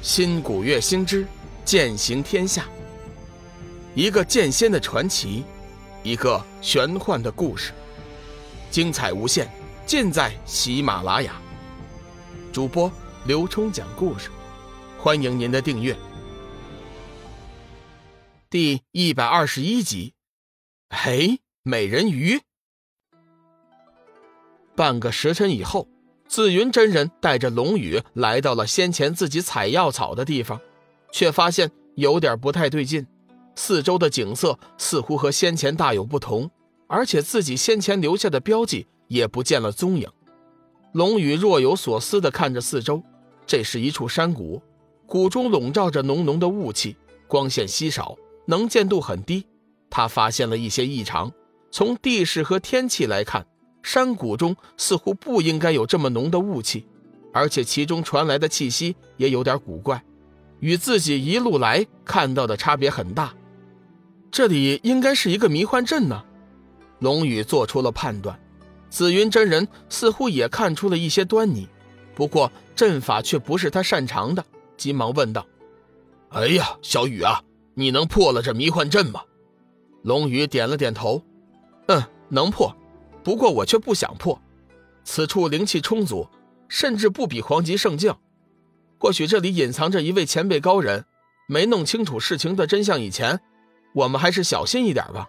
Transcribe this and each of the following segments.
新古月星之剑行天下，一个剑仙的传奇，一个玄幻的故事，精彩无限，尽在喜马拉雅。主播刘冲讲故事，欢迎您的订阅。第一百二十一集，嘿，美人鱼。半个时辰以后。紫云真人带着龙宇来到了先前自己采药草的地方，却发现有点不太对劲，四周的景色似乎和先前大有不同，而且自己先前留下的标记也不见了踪影。龙宇若有所思地看着四周，这是一处山谷，谷中笼罩着浓浓的雾气，光线稀少，能见度很低。他发现了一些异常，从地势和天气来看。山谷中似乎不应该有这么浓的雾气，而且其中传来的气息也有点古怪，与自己一路来看到的差别很大。这里应该是一个迷幻阵呢。龙宇做出了判断，紫云真人似乎也看出了一些端倪，不过阵法却不是他擅长的，急忙问道：“哎呀，小雨啊，你能破了这迷幻阵吗？”龙宇点了点头：“嗯，能破。”不过我却不想破，此处灵气充足，甚至不比黄级圣境。或许这里隐藏着一位前辈高人，没弄清楚事情的真相以前，我们还是小心一点吧。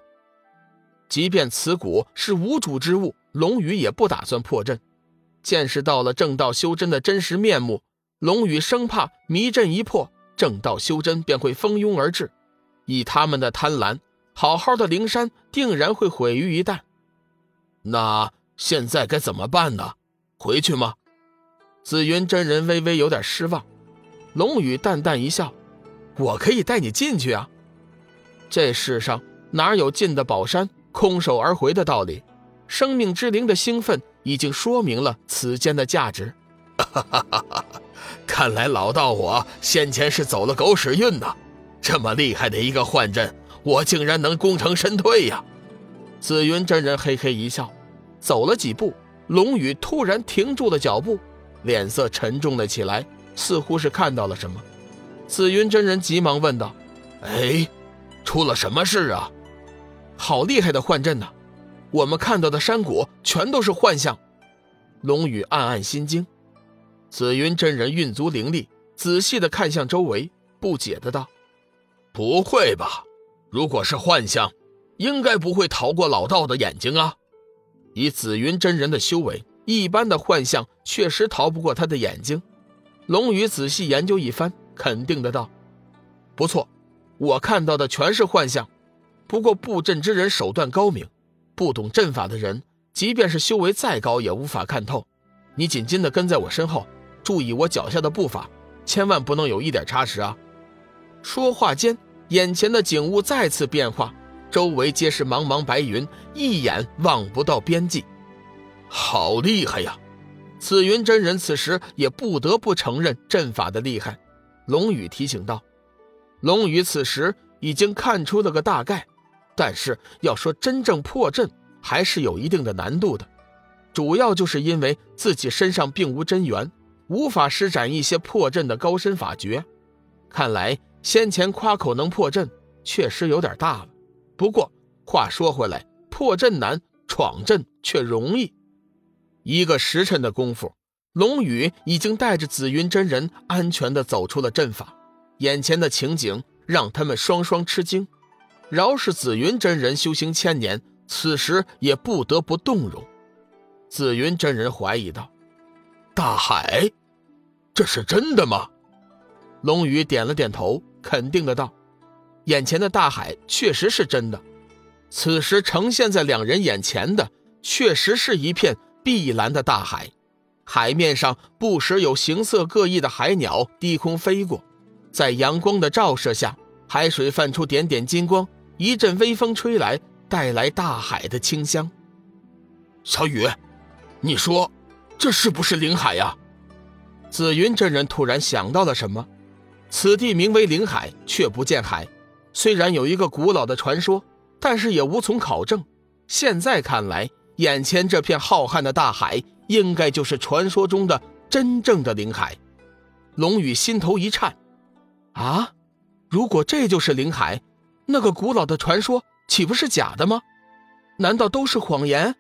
即便此谷是无主之物，龙宇也不打算破阵。见识到了正道修真的真实面目，龙宇生怕迷阵一破，正道修真便会蜂拥而至。以他们的贪婪，好好的灵山定然会毁于一旦。那现在该怎么办呢？回去吗？紫云真人微微有点失望。龙宇淡淡一笑：“我可以带你进去啊。这世上哪有进的宝山空手而回的道理？生命之灵的兴奋已经说明了此间的价值。哈哈哈哈哈看来老道我先前是走了狗屎运呐！这么厉害的一个幻阵，我竟然能功成身退呀！”紫云真人嘿嘿一笑，走了几步，龙宇突然停住了脚步，脸色沉重了起来，似乎是看到了什么。紫云真人急忙问道：“哎，出了什么事啊？好厉害的幻阵呐！我们看到的山谷全都是幻象。”龙宇暗暗心惊。紫云真人运足灵力，仔细的看向周围，不解的道：“不会吧？如果是幻象……”应该不会逃过老道的眼睛啊！以紫云真人的修为，一般的幻象确实逃不过他的眼睛。龙宇仔细研究一番，肯定的道：“不错，我看到的全是幻象。不过布阵之人手段高明，不懂阵法的人，即便是修为再高，也无法看透。你紧紧的跟在我身后，注意我脚下的步伐，千万不能有一点差池啊！”说话间，眼前的景物再次变化。周围皆是茫茫白云，一眼望不到边际，好厉害呀！紫云真人此时也不得不承认阵法的厉害。龙宇提醒道：“龙宇此时已经看出了个大概，但是要说真正破阵，还是有一定的难度的。主要就是因为自己身上并无真元，无法施展一些破阵的高深法诀。看来先前夸口能破阵，确实有点大了。”不过话说回来，破阵难，闯阵却容易。一个时辰的功夫，龙宇已经带着紫云真人安全的走出了阵法。眼前的情景让他们双双吃惊。饶是紫云真人修行千年，此时也不得不动容。紫云真人怀疑道：“大海，这是真的吗？”龙宇点了点头，肯定的道。眼前的大海确实是真的，此时呈现在两人眼前的，确实是一片碧蓝的大海，海面上不时有形色各异的海鸟低空飞过，在阳光的照射下，海水泛出点点金光，一阵微风吹来，带来大海的清香。小雨，你说，这是不是灵海呀？紫云真人突然想到了什么，此地名为灵海，却不见海。虽然有一个古老的传说，但是也无从考证。现在看来，眼前这片浩瀚的大海，应该就是传说中的真正的灵海。龙宇心头一颤。啊，如果这就是灵海，那个古老的传说岂不是假的吗？难道都是谎言？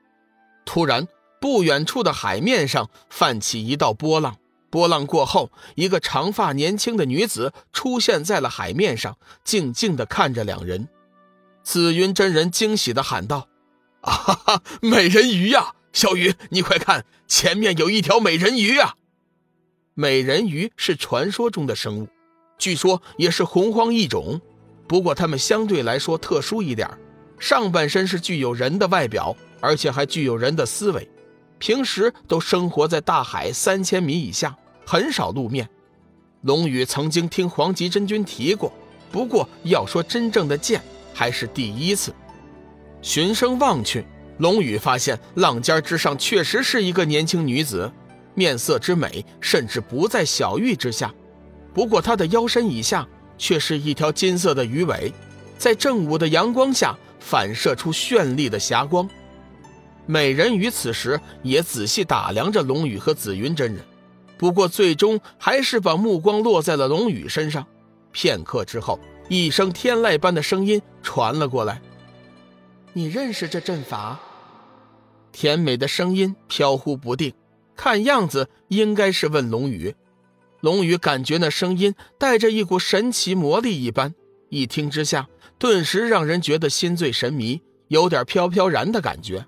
突然，不远处的海面上泛起一道波浪，波浪过后，一个长发年轻的女子出现在了海面上，静静地看着两人。紫云真人惊喜地喊道：“啊哈哈，美人鱼呀！小雨，你快看，前面有一条美人鱼啊！”美人鱼是传说中的生物，据说也是洪荒异种，不过它们相对来说特殊一点，上半身是具有人的外表，而且还具有人的思维，平时都生活在大海三千米以下，很少露面。龙宇曾经听黄极真君提过，不过要说真正的见。还是第一次，循声望去，龙宇发现浪尖之上确实是一个年轻女子，面色之美甚至不在小玉之下。不过她的腰身以下却是一条金色的鱼尾，在正午的阳光下反射出绚丽的霞光。美人鱼此时也仔细打量着龙宇和紫云真人，不过最终还是把目光落在了龙宇身上。片刻之后。一声天籁般的声音传了过来：“你认识这阵法？”甜美的声音飘忽不定，看样子应该是问龙宇。龙宇感觉那声音带着一股神奇魔力一般，一听之下，顿时让人觉得心醉神迷，有点飘飘然的感觉。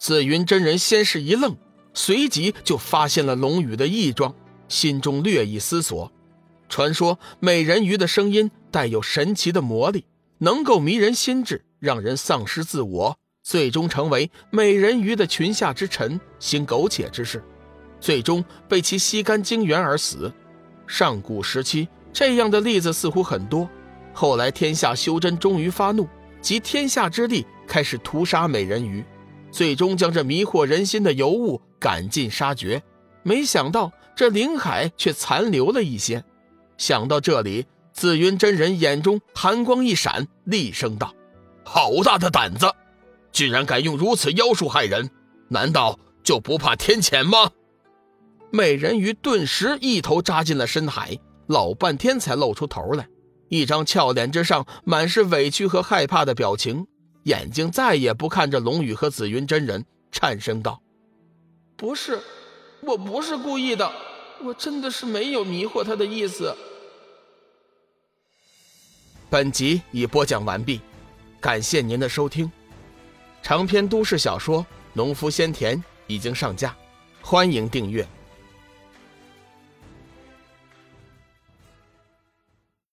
紫云真人先是一愣，随即就发现了龙宇的异状，心中略一思索。传说美人鱼的声音带有神奇的魔力，能够迷人心智，让人丧失自我，最终成为美人鱼的裙下之臣，行苟且之事，最终被其吸干精元而死。上古时期这样的例子似乎很多。后来天下修真终于发怒，集天下之力开始屠杀美人鱼，最终将这迷惑人心的尤物赶尽杀绝。没想到这灵海却残留了一些。想到这里，紫云真人眼中寒光一闪，厉声道：“好大的胆子，居然敢用如此妖术害人！难道就不怕天谴吗？”美人鱼顿时一头扎进了深海，老半天才露出头来，一张俏脸之上满是委屈和害怕的表情，眼睛再也不看着龙宇和紫云真人，颤声道：“不是，我不是故意的，我真的是没有迷惑他的意思。”本集已播讲完毕，感谢您的收听。长篇都市小说《农夫先田》已经上架，欢迎订阅。